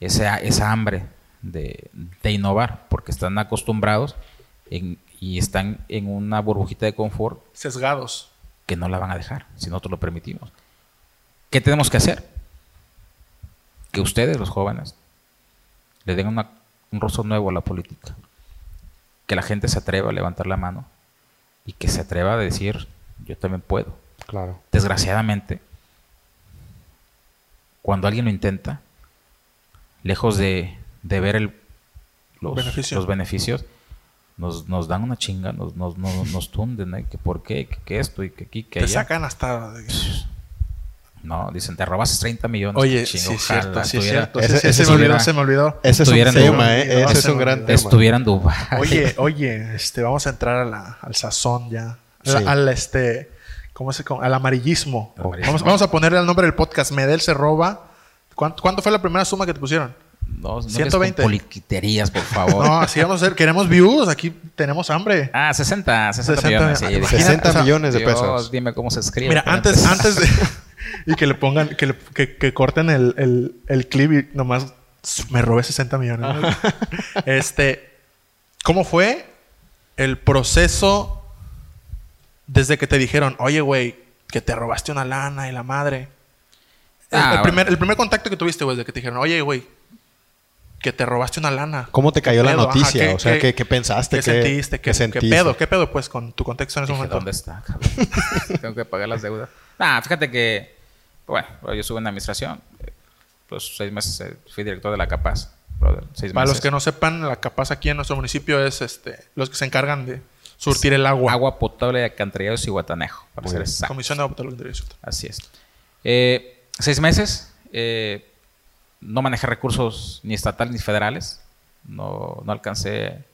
ese- esa hambre de, de innovar, porque están acostumbrados en- y están en una burbujita de confort Sesgados. que no la van a dejar si nosotros lo permitimos. ¿Qué tenemos que hacer? Que ustedes, los jóvenes, le den una- un rostro nuevo a la política. Que la gente se atreva a levantar la mano y que se atreva a decir, yo también puedo. Claro. Desgraciadamente, cuando alguien lo intenta, lejos de, de ver el- los, Beneficio. los beneficios, nos, nos dan una chinga, nos, nos, nos, nos tunden, ¿eh? que por qué, que, que esto y que aquí, que Te allá. sacan hasta... No, dicen, te robaste 30 millones. Oye, Chingo, sí es ojalá cierto, sí tuviera- cierto. ese- Ese, ese se me olvidó, se me olvidó. Ese es un Estuvieran tema, ¿eh? no, Ese es un gran tema. Estuviera en Dubái. Oye, oye, este, vamos a entrar a la- al sazón ya. La- Sí. Al este, ¿cómo se? Al amarillismo. Amarillismo. Vamos, vamos a ponerle el nombre del podcast. Medel se roba. ¿Cuánto, cuánto fue la primera suma que te pusieron? No, no 120. 120. Poliquiterías, por favor. No, así vamos a hacer. Queremos views. Aquí tenemos hambre. Ah, 60, 60, 60, millones. sí, ah, dije, imagínate, 60 o sea, millones de Dios, pesos. dime cómo se escribe. Mira, antes, antes de. y que le pongan, que, le- que, que corten el, el, el clip y nomás me robé 60 millones. ¿no? este. ¿Cómo fue el proceso desde que te dijeron, oye, güey, que te robaste una lana y la madre? El, Ah, el bueno. primer, el primer contacto que tuviste, güey, de que te dijeron, oye, güey, que te robaste una lana. ¿Cómo te cayó la pedo? Ajá, noticia? ¿qué- o sea, qué- ¿qué, pensaste? ¿Qué, sentiste? ¿Qué, sentiste? ¿Qué pedo? ¿Qué pedo, pues, con tu contexto en ese Dije, momento? ¿dónde está? cabrón? Tengo que pagar las deudas. Ah, fíjate que, bueno, yo estuve en administración. eh, Los seis meses eh, fui director de la Capaz. brother, seis Para los meses. que no sepan, la capaz aquí en nuestro municipio es este los que se encargan de surtir el agua. Agua potable de alcantarillados y Guatanejo, para Muy ser exacto. Comisión de Agua Potable de. Así es. Eh, seis meses. eh, no manejé recursos ni estatales ni federales. No, no alcancé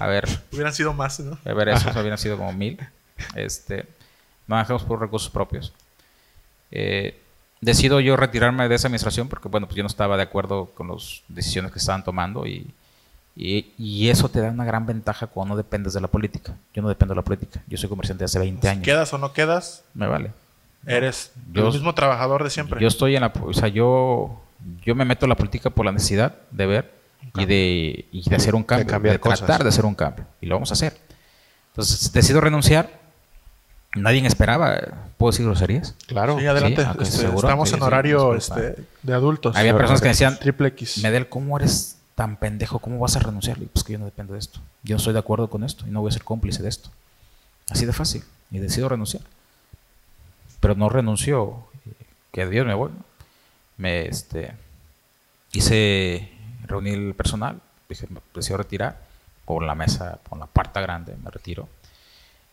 a ver Hubieran sido más, ¿no? A ver, esos hubieran sido como mil. Este, manejamos por recursos propios. Eh, decido yo retirarme de esa administración porque, bueno, pues yo no estaba de acuerdo con las decisiones que estaban tomando y, y, y eso te da una gran ventaja cuando no dependes de la política. Yo no dependo de la política. Yo soy comerciante hace 20 años. Quedas o no quedas, Me vale. eres Yo- el mismo trabajador de siempre. Yo estoy en la... O sea, yo, yo me meto en la política por la necesidad de ver y de, y de hacer un cambio. De, cosas. tratar de hacer un cambio. Y lo vamos a hacer. Entonces, decido renunciar. Nadie esperaba. ¿Puedo decir groserías? Claro. sí, adelante. Sí, Este, seguro. estamos Sí, en horario este, de adultos. Había personas que decían, Triple X. Medel, ¿cómo eres tan pendejo? ¿Cómo vas a renunciar? Digo, Pues que yo no dependo de esto. Yo no estoy de acuerdo con esto y no voy a ser cómplice de esto. Así de fácil. Y decido renunciar. Pero no renunció. Que Dios me voy. Me este, hice, reuní el personal. Dije, me decido retirar. Por la mesa, por la puerta grande, me retiro.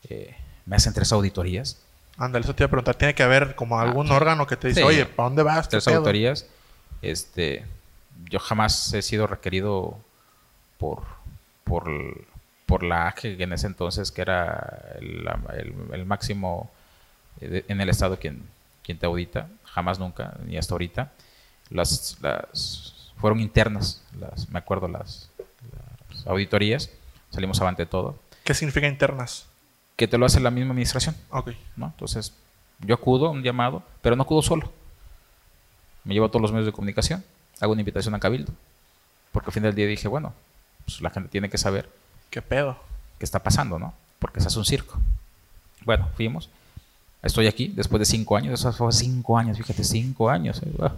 Eh, me hacen tres auditorías. Ándale, eso te iba a preguntar. Tiene que haber como algún Ah, órgano que te dice, sí. oye, ¿para dónde vas? ¿Qué tres pedo?" auditorías. Este, yo jamás he sido requerido por, por, por la AGE en ese entonces, que era el, el- el máximo eh, en el estado quien, quien te audita. Jamás, nunca, ni hasta ahorita. Las, las fueron internas, las, me acuerdo, las, las auditorías. Salimos avante de todo. ¿Qué significa internas? Que te lo hace la misma administración. Ok. ¿no? Entonces, yo acudo a un llamado, pero no acudo solo. Me llevo a todos los medios de comunicación, hago una invitación a Cabildo, porque al fin del día dije, bueno, pues la gente tiene que saber ¿Qué pedo? qué está pasando, ¿no? Porque se hace un circo. Bueno, fuimos. Estoy aquí después de cinco años. Eso fue cinco años, fíjate, cinco años. ¿eh? Ah,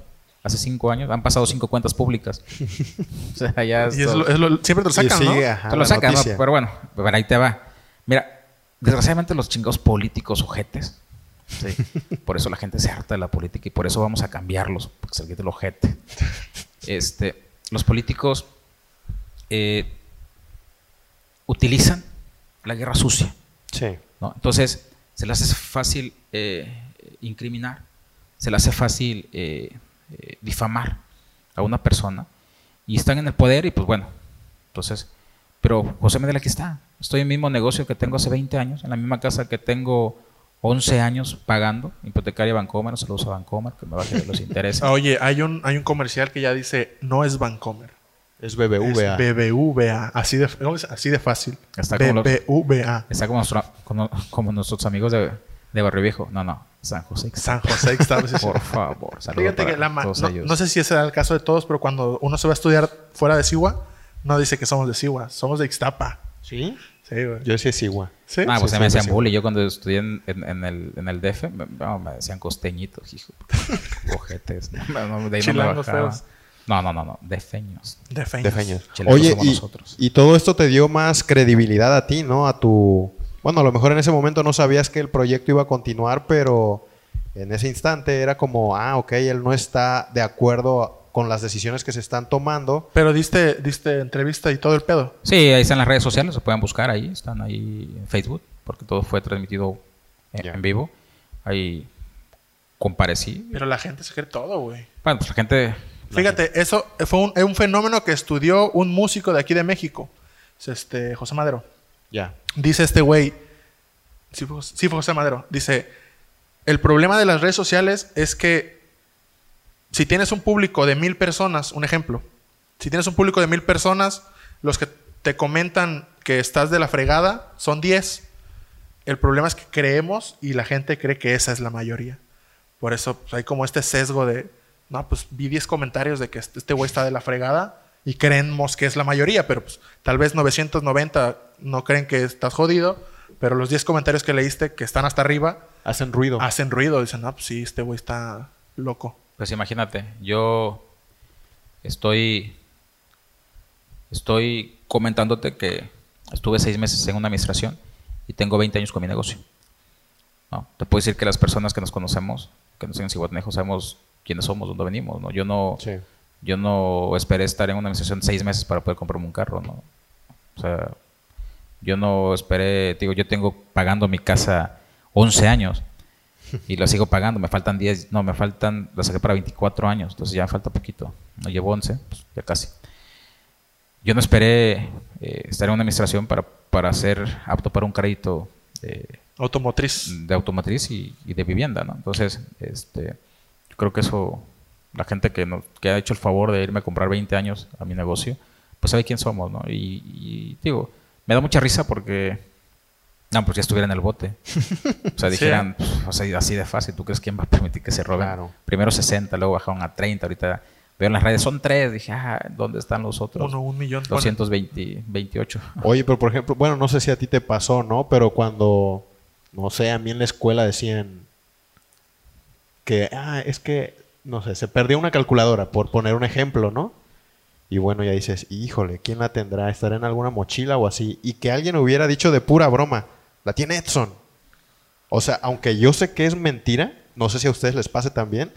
Hace cinco años han pasado cinco cuentas públicas. o sea, ya Y es lo- es lo- siempre te lo Y sacan, sigue, ¿no? ajá, te lo la sacan, ¿no? pero bueno, pero ahí te va. Desgraciadamente los chingados políticos ojetes, ¿sí? por eso la gente se harta de la política y por eso vamos a cambiarlos, porque se le quite el ojete. Este, los políticos eh, utilizan la guerra sucia. Sí. ¿no? Entonces, se le hace fácil eh, incriminar, se le hace fácil eh, difamar a una persona y están en el poder y pues bueno, entonces, pero José Medel aquí está, estoy en el mismo negocio que tengo hace 20 años, en la misma casa que tengo 11 años pagando, hipotecaria Bancomer, saludos a Bancomer, que me baje de los intereses. Ah, Oye, hay un, hay un comercial que ya dice, no es Vancomer. Es BBVA. Es BBVA. Así de, ¿cómo es? así de fácil. Está como los- BBVA. Está como, nuestro- como, como nuestros amigos de, de Barrio Viejo, no, no, San José. San José. Por favor, saludos Fíjate que la ma- todos no, ellos. no sé si ese era el caso de todos, pero cuando uno se va a estudiar fuera de Sigua, no dice que somos de Sigua, somos de Ixtapa. ¿Sí? Sí, güey. Yo sí es igual. ¿Sí? Ah, pues Sí, se me decían bully. Yo cuando estudié en, en- en el, en el DF, me, no, me decían costeñitos, hijo. Ojetes. No, no, de ahí no me bajaba. No, no, no, no. Defeños. De feños. De feños. Chilangos Oye, y, y todo esto te dio más credibilidad a ti, ¿no? A tu... Bueno, a lo mejor en ese momento no sabías que el proyecto iba a continuar, pero en ese instante era como, ah, ok, él no está de acuerdo con las decisiones que se están tomando. Pero diste, diste entrevista y todo el pedo. Sí, ahí están las redes sociales, se pueden buscar ahí, están ahí en Facebook, porque todo fue transmitido en, vivo. Ahí comparecí. Pero la gente se cree todo, güey. Bueno, pues la gente... la Fíjate, eso fue un, un fenómeno que estudió un músico de aquí de México, es este José Madero. Ya. Dice este güey, sí fue, sí fue José Madero, dice, el problema de las redes sociales es que si tienes un público de mil personas, un ejemplo, si tienes un público de mil personas, los que te comentan que estás de la fregada son 10. El problema es que creemos y la gente cree que esa es la mayoría. Por eso pues, hay como este sesgo de, no, pues vi 10 comentarios de que este este güey está de la fregada y creemos que es la mayoría, pero pues tal vez 990 no creen que estás jodido, pero los 10 comentarios que leíste que están hasta arriba Hacen ruido. hacen ruido. Dicen, no, pues sí, este güey está loco. Pues imagínate, yo estoy estoy comentándote que estuve seis meses en una administración y tengo 20 años con mi negocio. ¿no? Te puedo decir que las personas que nos conocemos, que nos siguen en Cihuatanejo, sabemos quiénes somos, dónde venimos. ¿no? Yo no Sí. yo no esperé estar en una administración seis meses para poder comprarme un carro, ¿no? O sea, yo no esperé, digo, yo tengo pagando mi casa 11 años y la sigo pagando, me faltan 10, no, me faltan, la saqué para 24 años, entonces ya me falta poquito, no llevo 11, pues ya casi. Yo no esperé eh, estar en una administración para, para ser apto para un crédito Automotriz. de automotriz y, y de vivienda, ¿no? Entonces, este, yo creo que eso, la gente que, no- que ha hecho el favor de irme a comprar 20 años a mi negocio, pues sabe quién somos, ¿no? Y, y, digo, me da mucha risa porque, no, pues ya estuviera en el bote. O sea, Sí. dijeran, pues, o sea, así de fácil, ¿tú crees quién va a permitir que se roben? Claro. Primero 60, luego bajaron a 30, ahorita veo en las redes, son tres, dije, ah, ¿dónde están los otros? Uno, un millón. Bueno, 220, 28. Oye, pero por ejemplo, bueno, no sé si a ti te pasó, ¿no? Pero cuando, no sé, a mí en la escuela decían que, ah, es que, no sé, se perdió una calculadora, por poner un ejemplo, ¿no? Y bueno, ya dices, híjole, ¿quién la tendrá? ¿Estará en alguna mochila o así? Y que alguien hubiera dicho de pura broma, la tiene Edson. O sea, aunque yo sé que es mentira, no sé si a ustedes les pase también,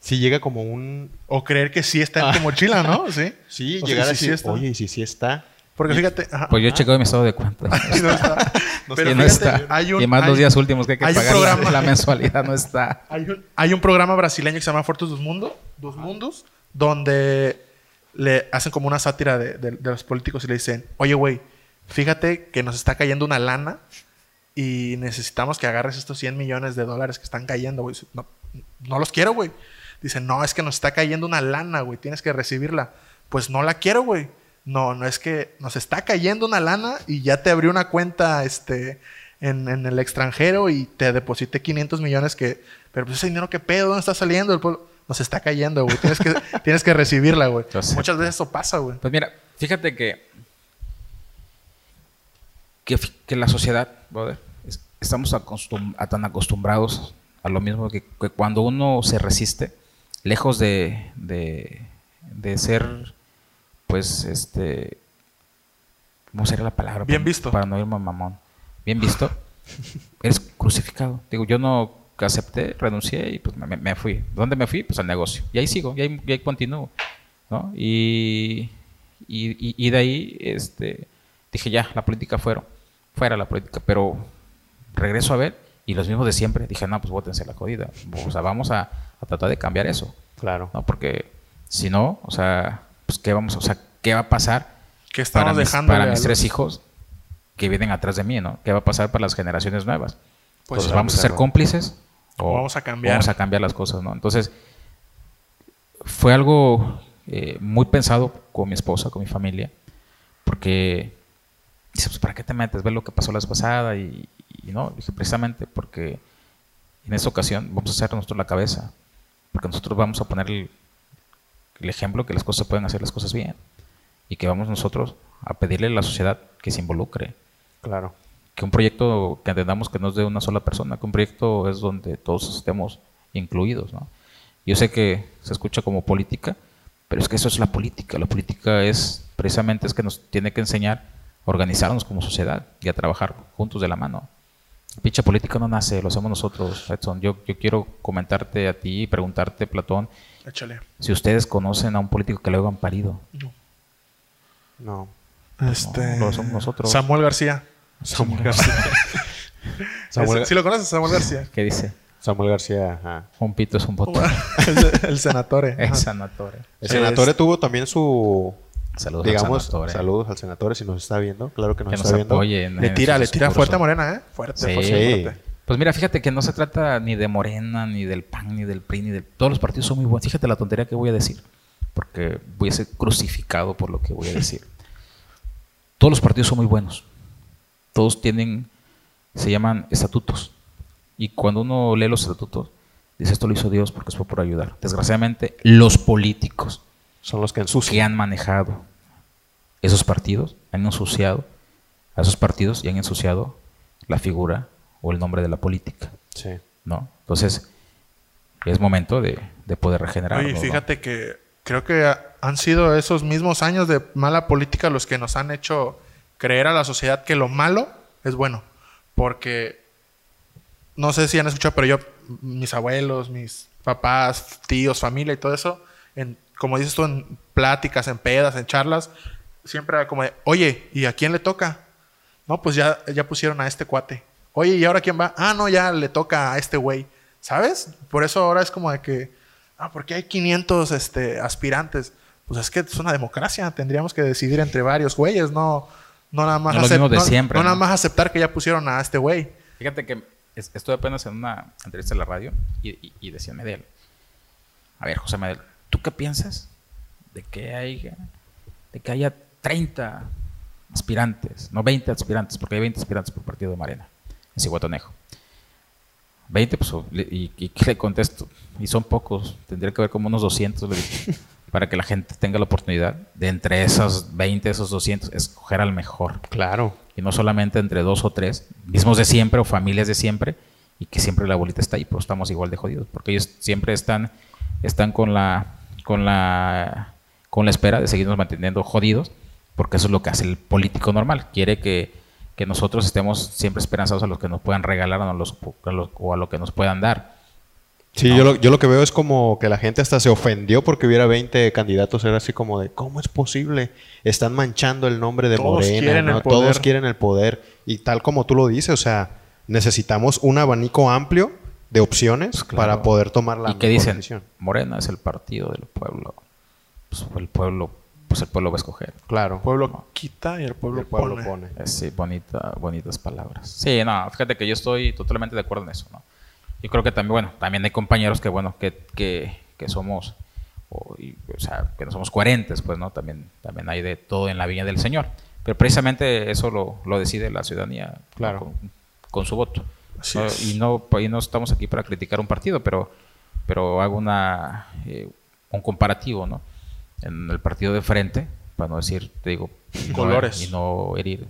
si llega como un... O creer que sí está en tu mochila, ¿no? Sí. Sí, O sea, llegar a sí, sí decir, está. oye, y si sí está. Porque fíjate, ajá. Pues yo he checado mi estado de cuenta. No está. Pero y no fíjate, está. hay un- y más hay- los días últimos que hay que hay pagar la, programa. la mensualidad no está. Hay un, hay un programa brasileño que se llama Fortos dos, Mundo, dos Mundos, donde le hacen como una sátira de, de- de los políticos y le dicen, oye, güey, fíjate que nos está cayendo una lana y necesitamos que agarres estos 100 millones de dólares que están cayendo, güey. No, no los quiero, güey. Dicen, no, es que nos está cayendo una lana, güey, tienes que recibirla. Pues no la quiero, güey. No, no es que nos está cayendo una lana y ya te abrió una cuenta este, en, en el extranjero y te deposité 500 millones que... Pero pues ese dinero, ¿qué pedo? ¿Dónde está saliendo? El pueblo- Nos está cayendo, güey. Tienes que, tienes que recibirla, güey. Muchas veces eso pasa, güey. Pues mira, fíjate que que la sociedad, brother, es- estamos acostum- a tan acostumbrados a lo mismo que, que cuando uno se resiste, lejos de, de, de ser, pues, este, ¿cómo sería la palabra? Bien Para- visto. Para no irme mamón. Bien visto. eres crucificado. Digo, yo no acepté, renuncié y pues me, me fui. ¿Dónde me fui? Pues al negocio. Y ahí sigo, y ahí, y ahí continúo. ¿no? Y, y, y- de ahí este, dije, ya, la política fuera, fuera la política, pero regreso a ver y los mismos de siempre, dije, no, pues bótense la jodida. O sea, vamos a, a tratar de cambiar eso, Claro. ¿no? Porque si no, o sea, pues qué vamos, o sea, qué va a pasar Que estamos para mis, dejando para mis tres hijos que vienen atrás de mí, ¿no? ¿Qué va a pasar para las generaciones nuevas? Pues Entonces, ¿vamos a ser claro. cómplices? O vamos a cambiar. Vamos a cambiar las cosas, ¿no? Entonces, fue algo eh, muy pensado con mi esposa, con mi familia, porque dice, pues, ¿para qué te metes? Ve lo que pasó la vez pasada y, y no, dije, precisamente porque en esta ocasión vamos a hacer nosotros la cabeza, porque nosotros vamos a poner el, el ejemplo que las cosas pueden hacer las cosas bien y que vamos nosotros a pedirle a la sociedad que se involucre, Claro. que un proyecto que entendamos que no es de una sola persona, que un proyecto es donde todos estemos incluidos, ¿no? Yo sé que se escucha como política, pero es que eso es la política. La política es precisamente es que nos tiene que enseñar organizarnos como sociedad y a trabajar juntos de la mano. Picha política no nace, lo hacemos nosotros, Edson. Yo, yo quiero comentarte a ti y preguntarte, Platón, Échale. si ustedes conocen a un político que luego han parido. No. Este, No, lo somos nosotros. Samuel García. Samuel García. Samuel, ¿Sí, sí lo conoces, Samuel García? ¿Qué dice? Samuel García, ajá. Un pito es un botón. el, el senatore. es Ajá. sanatorio. El senatore Es- tuvo también su... Saludos digamos, al senatore. saludos al senatore si nos está viendo. Claro que nos Que nos está viendo. apoye. en- Le tira, le tira fuerte a Morena, ¿eh? Fuerte, Sí. fuerte. Pues mira, fíjate que no se trata ni de Morena, ni del PAN, ni del PRI, ni de... Todos los partidos son muy buenos. Fíjate la tontería que voy a decir. Porque voy a ser crucificado por lo que voy a decir. Todos los partidos son muy buenos. Todos tienen... Se llaman estatutos. Y cuando uno lee los estatutos, dice esto lo hizo Dios porque fue por ayudar. Desgraciadamente, los políticos Son los que han manejado esos partidos, han ensuciado a esos partidos y han ensuciado la figura o el nombre de la política, Sí. ¿no? Entonces, es momento de, de poder regenerar. Oye, fíjate que creo que ha- han sido esos mismos años de mala política los que nos han hecho creer a la sociedad que lo malo es bueno. Porque no sé si han escuchado, pero yo, mis abuelos, mis papás, tíos, familia y todo eso, en, como dices tú, en pláticas, en pedas, en charlas, siempre era como de, oye, ¿y a quién le toca? No, pues ya, ya pusieron a este cuate. Oye, ¿y ahora quién va? Ah, no, ya le toca a este güey. ¿Sabes? Por eso ahora es como de que, ah, porque hay 500 este, aspirantes. Pues es que es una democracia. Tendríamos que decidir entre varios güeyes, no, no nada más No lo acep- mismo de no- siempre, no nada más aceptar que ya pusieron a este güey. Fíjate que es- estuve apenas en una entrevista en la radio y, y, y decía Medel, a ver, José Medel, ¿tú qué piensas de que, hay, de que haya 30 aspirantes, no 20 aspirantes, porque hay 20 aspirantes por partido de Marena, en Cihuatanejo? 20, pues, o- le- y, y ¿qué le contesto? Y son pocos, tendría que haber como unos 200, le dije, para que la gente tenga la oportunidad de entre esos 20, esos 200, escoger al mejor Claro. y no solamente entre dos o tres, mismos de siempre o familias de siempre, y que siempre la bolita está ahí, pero estamos igual de jodidos, porque ellos siempre están, están con la, con la, con la espera de seguirnos manteniendo jodidos, porque eso es lo que hace el político normal, quiere que, que nosotros estemos siempre esperanzados a los que nos puedan regalar o a, los- a los- o a lo que nos puedan dar. Sí, yo, lo, yo lo que veo es como que la gente hasta se ofendió porque hubiera 20 candidatos. Era así como de, ¿cómo es posible? Están manchando el nombre de Todos Morena. quieren ¿no? el poder. Todos quieren el poder. Y tal como tú lo dices, o sea, necesitamos un abanico amplio de opciones Pues claro. para poder tomar la y mejor dicen, decisión. Morena es el partido del pueblo, pues el pueblo, pues el pueblo va a escoger. Claro. El pueblo quita y el pueblo, el pueblo pone. pone. Eh, Sí, bonita, bonitas palabras. Sí, no, fíjate que yo estoy totalmente de acuerdo en eso, ¿no? Yo creo que también, bueno, también hay compañeros que, bueno, que, que, que somos, o, y, o sea, que no somos coherentes, pues, ¿no? También, también hay de todo en la viña del Señor. Pero precisamente eso lo, lo decide la ciudadanía ¿no? Claro. con, con su voto. Así ¿no? es. Y no, y no estamos aquí para criticar un partido, pero, pero hago una, eh, un comparativo, ¿no? En el partido de frente, para no decir, te digo, y no- Colores. y no herir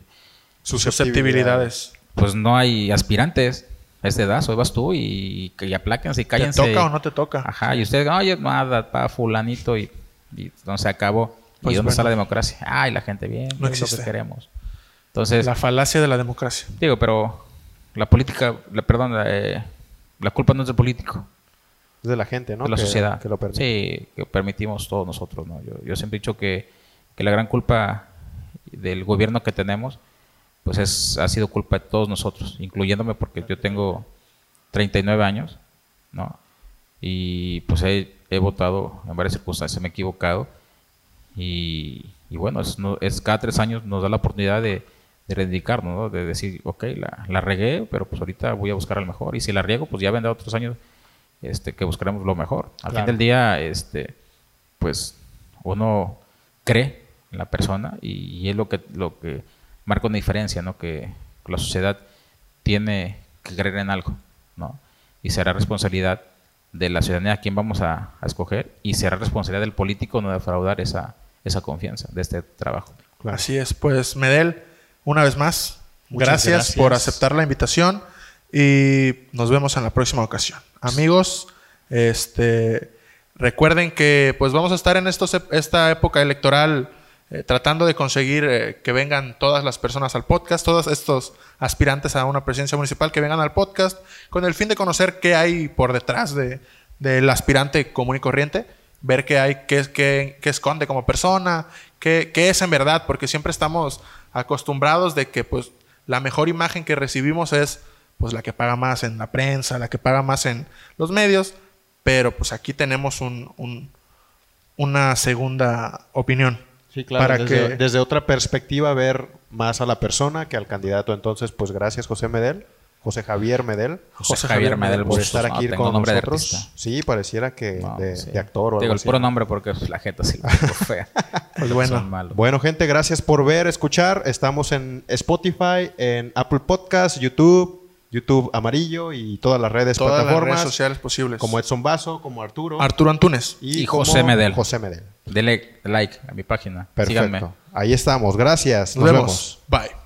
Susceptibilidades. pues no hay aspirantes a esta edad, hoy vas tú y, y apláquense y ¿Te cállense. toca o no te toca? Ajá, y ustedes, oye, nada, pa fulanito y, y se acabó. Pues ¿Y dónde está bueno. la democracia? Ay, la gente bien, No es lo existe. que queremos. Entonces, La falacia de la democracia. digo, pero la política, la, perdón, la, eh, la culpa no es del político, Es de la gente, ¿no? de la Que- sociedad. Que lo sí, que permitimos todos nosotros, ¿no? Yo, yo siempre he dicho que, que la gran culpa del gobierno que tenemos, pues es, ha sido culpa de todos nosotros, incluyéndome porque yo tengo 39 años, ¿no? Y pues he, he votado en varias circunstancias, me he equivocado. Y, y bueno, es, no- es cada tres años nos da la oportunidad de, de reivindicarnos, ¿no? De decir, ok, la, la regué, pero pues ahorita voy a buscar al mejor. Y si la riego, pues ya vendrá otros años este, que buscaremos lo mejor. Al fin Claro. del día, este, pues uno cree en la persona y, y es lo que, lo que marca una diferencia, ¿no? Que la sociedad tiene que creer en algo, ¿no? Y será responsabilidad de la ciudadanía a quien vamos a, a escoger y será responsabilidad del político no defraudar esa, esa confianza de este trabajo. Claro. Así es. Pues, Medel, una vez más, gracias, gracias. por aceptar la invitación y nos vemos en la próxima ocasión. Amigos, este, recuerden que pues vamos a estar en estos, esta época electoral eh, tratando de conseguir eh, que vengan todas las personas al podcast, todos estos aspirantes a una presidencia municipal que vengan al podcast, con el fin de conocer qué hay por detrás de, del aspirante común y corriente, ver qué hay, qué, qué, qué esconde como persona, qué, qué es en verdad, porque siempre estamos acostumbrados de que pues la mejor imagen que recibimos es pues la que paga más en la prensa, la que paga más en los medios, pero pues aquí tenemos un, un- una segunda opinión. Sí, claro. Para desde, que- desde otra perspectiva, ver más a la persona que al candidato. Entonces, pues gracias, José Medel, José Javier Medel, José, José Javier Javier Medel por estar aquí tengo con nombre de nosotros. artista. sí, pareciera que No, de, sí. de actor o Digo, algo el así. puro nombre porque la jeta sí la tengo fea. Pues bueno. Son malos. Bueno, gente, gracias por ver, escuchar. Estamos en Spotify, en Apple Podcast, YouTube, YouTube Amarillo y todas las redes, Todas las plataformas. redes sociales posibles. Como Edson Vaso, como Arturo. Arturo Antunes. Y José Medel. José Medel. Dele like a mi página. Perfecto. Síganme. Ahí estamos. Gracias. Nos, Nos, vemos. vemos. Bye.